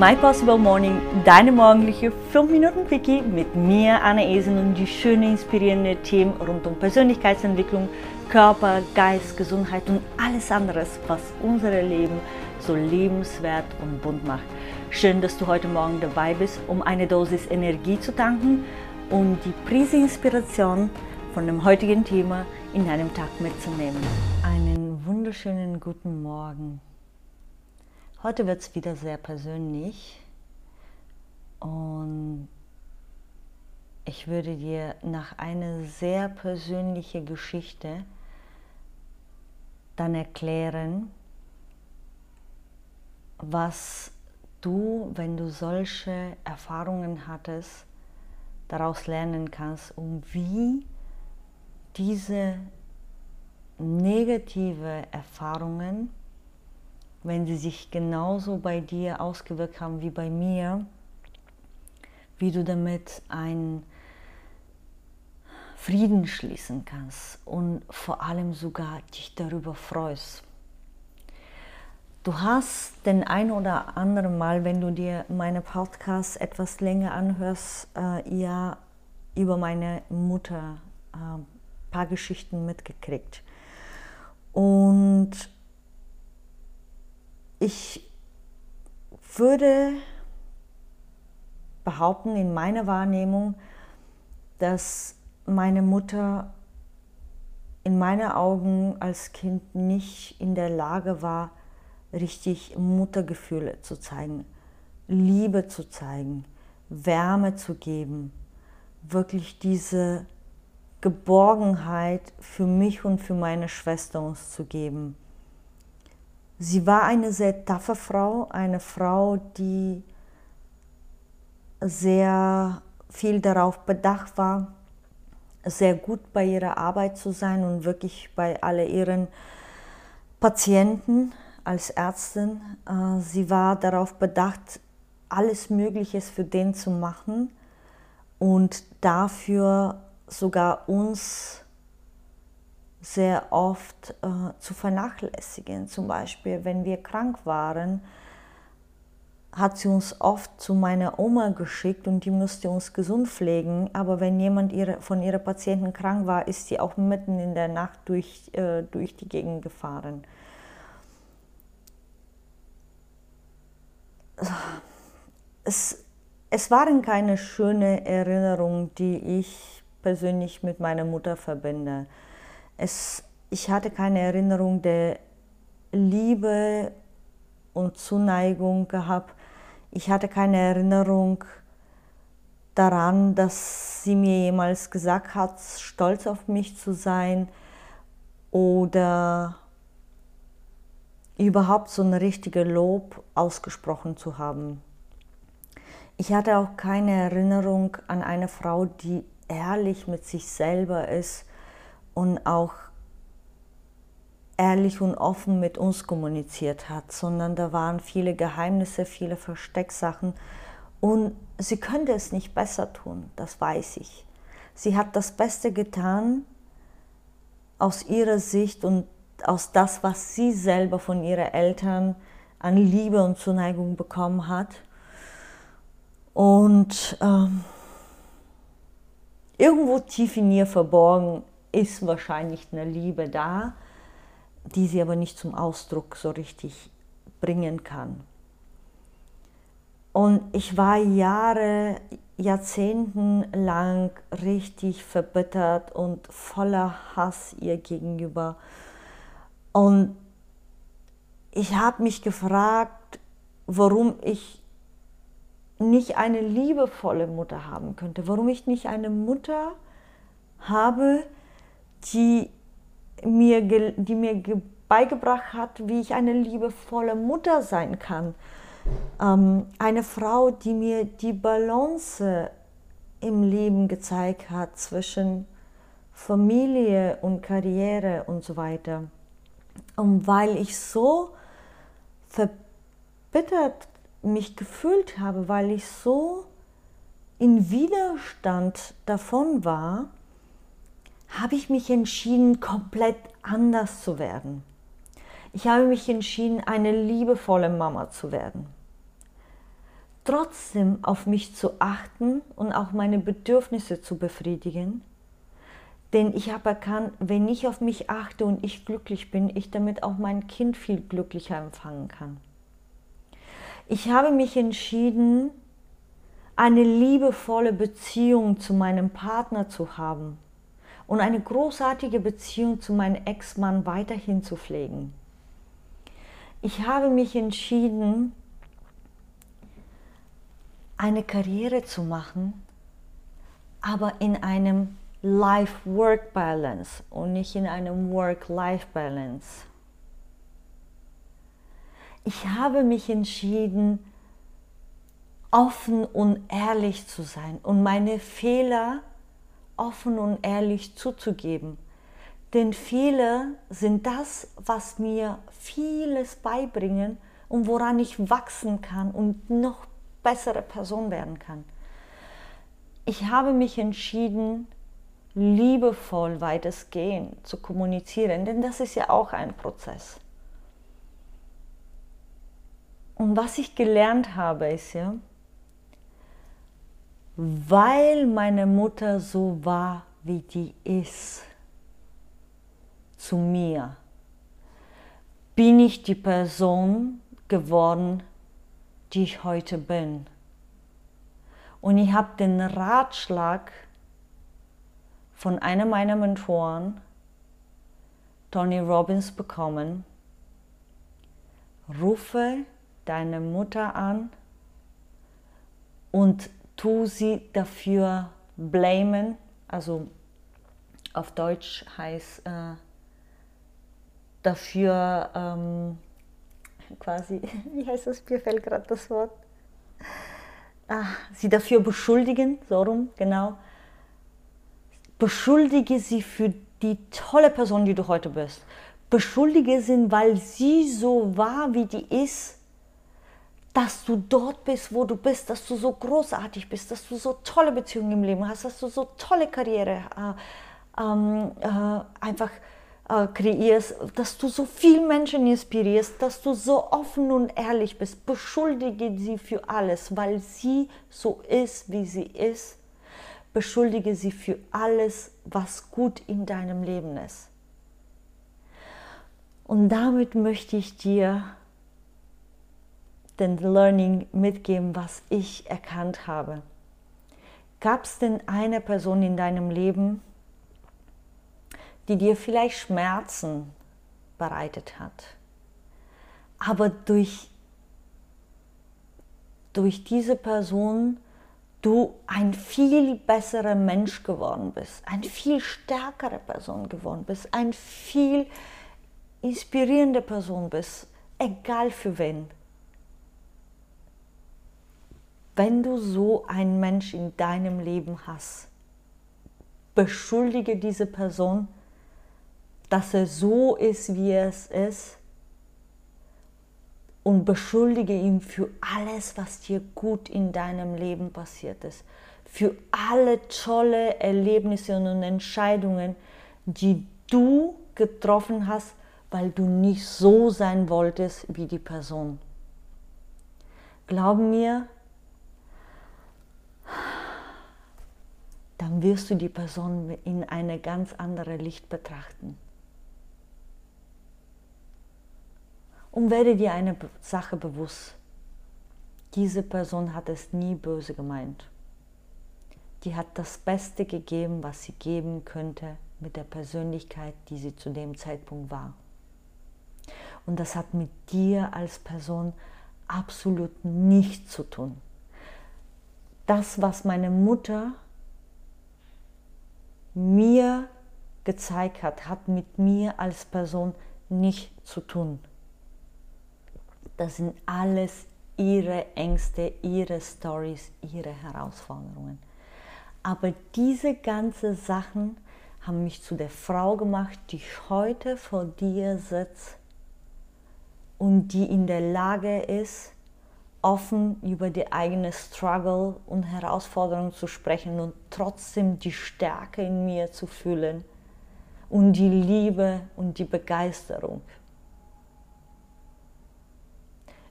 My Possible Morning, deine morgendliche 5 Minuten Quickie mit mir, Anna Esen und die schönen, inspirierenden Themen rund um Persönlichkeitsentwicklung, Körper, Geist, Gesundheit und alles anderes, was unser Leben so lebenswert und bunt macht. Schön, dass du heute Morgen dabei bist, um eine Dosis Energie zu tanken und die Prise Inspiration von dem heutigen Thema in deinem Tag mitzunehmen. Einen wunderschönen guten Morgen. Heute wird es wieder sehr persönlich. Und ich würde dir nach einer sehr persönlichen Geschichte dann erklären, was du, wenn du solche Erfahrungen hattest, daraus lernen kannst, um wie diese negative Erfahrungen wenn sie sich genauso bei dir ausgewirkt haben wie bei mir, wie du damit einen Frieden schließen kannst und vor allem sogar dich darüber freust. Du hast den ein oder anderen Mal, wenn du dir meine Podcasts etwas länger anhörst, äh, ja über meine Mutter ein äh, paar Geschichten mitgekriegt. Und ich würde behaupten, in meiner Wahrnehmung, dass meine Mutter in meinen Augen als Kind nicht in der Lage war, richtig Muttergefühle zu zeigen, Liebe zu zeigen, Wärme zu geben, wirklich diese Geborgenheit für mich und für meine Schwester uns zu geben. Sie war eine sehr taffe Frau, eine Frau, die sehr viel darauf bedacht war, sehr gut bei ihrer Arbeit zu sein und wirklich bei all ihren Patienten als Ärztin. Äh, sie war darauf bedacht, alles Mögliche für den zu machen und dafür sogar uns sehr oft äh, zu vernachlässigen. Zum Beispiel, wenn wir krank waren, hat sie uns oft zu meiner Oma geschickt und die musste uns gesund pflegen. Aber wenn jemand ihre, von ihren Patienten krank war, ist sie auch mitten in der Nacht durch, äh, durch die Gegend gefahren. Es, es waren keine schönen Erinnerungen, die ich persönlich mit meiner Mutter verbinde. Es, ich hatte keine Erinnerung der Liebe und Zuneigung gehabt. Ich hatte keine Erinnerung daran, dass sie mir jemals gesagt hat, stolz auf mich zu sein oder überhaupt so ein richtiges Lob ausgesprochen zu haben. Ich hatte auch keine Erinnerung an eine Frau, die ehrlich mit sich selber ist und auch ehrlich und offen mit uns kommuniziert hat, sondern da waren viele Geheimnisse, viele Verstecksachen und sie könnte es nicht besser tun, das weiß ich. Sie hat das Beste getan aus ihrer Sicht und aus das, was sie selber von ihren Eltern an Liebe und Zuneigung bekommen hat. Und ähm, irgendwo tief in ihr verborgen ist wahrscheinlich eine Liebe da, die sie aber nicht zum Ausdruck so richtig bringen kann. Und ich war Jahre, Jahrzehnten lang richtig verbittert und voller Hass ihr gegenüber. Und ich habe mich gefragt, warum ich nicht eine liebevolle Mutter haben könnte, warum ich nicht eine Mutter habe, die mir, die mir beigebracht hat, wie ich eine liebevolle Mutter sein kann. Ähm, eine Frau, die mir die Balance im Leben gezeigt hat zwischen Familie und Karriere und so weiter. Und weil ich so verbittert mich gefühlt habe, weil ich so in Widerstand davon war, habe ich mich entschieden, komplett anders zu werden. Ich habe mich entschieden, eine liebevolle Mama zu werden. trotzdem auf mich zu achten und auch meine Bedürfnisse zu befriedigen. Denn ich habe erkannt, wenn ich auf mich achte und ich glücklich bin, ich damit auch mein Kind viel glücklicher empfangen kann. Ich habe mich entschieden, eine liebevolle Beziehung zu meinem Partner zu haben und eine großartige Beziehung zu meinem Ex-Mann weiterhin zu pflegen. Ich habe mich entschieden, eine Karriere zu machen, aber in einem Life-Work-Balance und nicht in einem Work-Life-Balance. Ich habe mich entschieden, offen und ehrlich zu sein und meine Fehler offen und ehrlich zuzugeben. Denn Fehler sind das, was mir vieles beibringen und woran ich wachsen kann und noch bessere Person werden kann. Ich habe mich entschieden, liebevoll weitestgehend zu kommunizieren, denn das ist ja auch ein Prozess. Und was ich gelernt habe, ist ja, weil meine Mutter so war, wie die ist, zu mir, bin ich die Person geworden, die ich heute bin. Und ich habe den Ratschlag von einem meiner Mentoren, Tony Robbins, bekommen. Rufe deine Mutter an und tu sie dafür blamen, also auf Deutsch heißt äh, dafür ähm, quasi, wie heißt das, mir fällt gerade das Wort, ah, sie dafür beschuldigen, so rum, genau. Beschuldige sie für die tolle Person, die du heute bist. Beschuldige sie, weil sie so war, wie die ist, dass du dort bist, wo du bist, dass du so großartig bist, dass du so tolle Beziehungen im Leben hast, dass du so tolle Karriere äh, ähm, äh, einfach äh, kreierst, dass du so viele Menschen inspirierst, dass du so offen und ehrlich bist. Beschuldige sie für alles, weil sie so ist, wie sie ist. Beschuldige sie für alles, was gut in deinem Leben ist. Und damit möchte ich dir den Learning mitgeben, was ich erkannt habe. Gab es denn eine Person in deinem Leben, die dir vielleicht Schmerzen bereitet hat. Aber durch, durch diese Person du ein viel besserer Mensch geworden bist, eine viel stärkere Person geworden bist, eine viel inspirierende Person bist, egal für wen. Wenn du so einen Mensch in deinem Leben hast, beschuldige diese Person, dass er so ist, wie er es ist und beschuldige ihn für alles, was dir gut in deinem Leben passiert ist, für alle tolle Erlebnisse und Entscheidungen, die du getroffen hast, weil du nicht so sein wolltest wie die Person. Glaub mir, dann wirst du die Person in eine ganz andere Licht betrachten. Und werde dir eine Sache bewusst. Diese Person hat es nie böse gemeint. Die hat das Beste gegeben, was sie geben könnte mit der Persönlichkeit, die sie zu dem Zeitpunkt war. Und das hat mit dir als Person absolut nichts zu tun. Das, was meine Mutter mir gezeigt hat, hat mit mir als Person nichts zu tun. Das sind alles ihre Ängste, ihre Stories, ihre Herausforderungen. Aber diese ganzen Sachen haben mich zu der Frau gemacht, die heute vor dir sitzt und die in der Lage ist, offen über die eigene Struggle und Herausforderungen zu sprechen und trotzdem die Stärke in mir zu fühlen und die Liebe und die Begeisterung.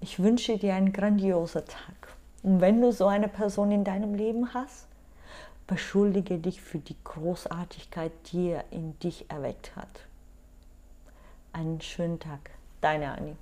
Ich wünsche dir einen grandiosen Tag Und wenn du so eine Person in deinem Leben hast, beschuldige dich für die Großartigkeit, die er in dich erweckt hat. Einen schönen Tag, deine Annie.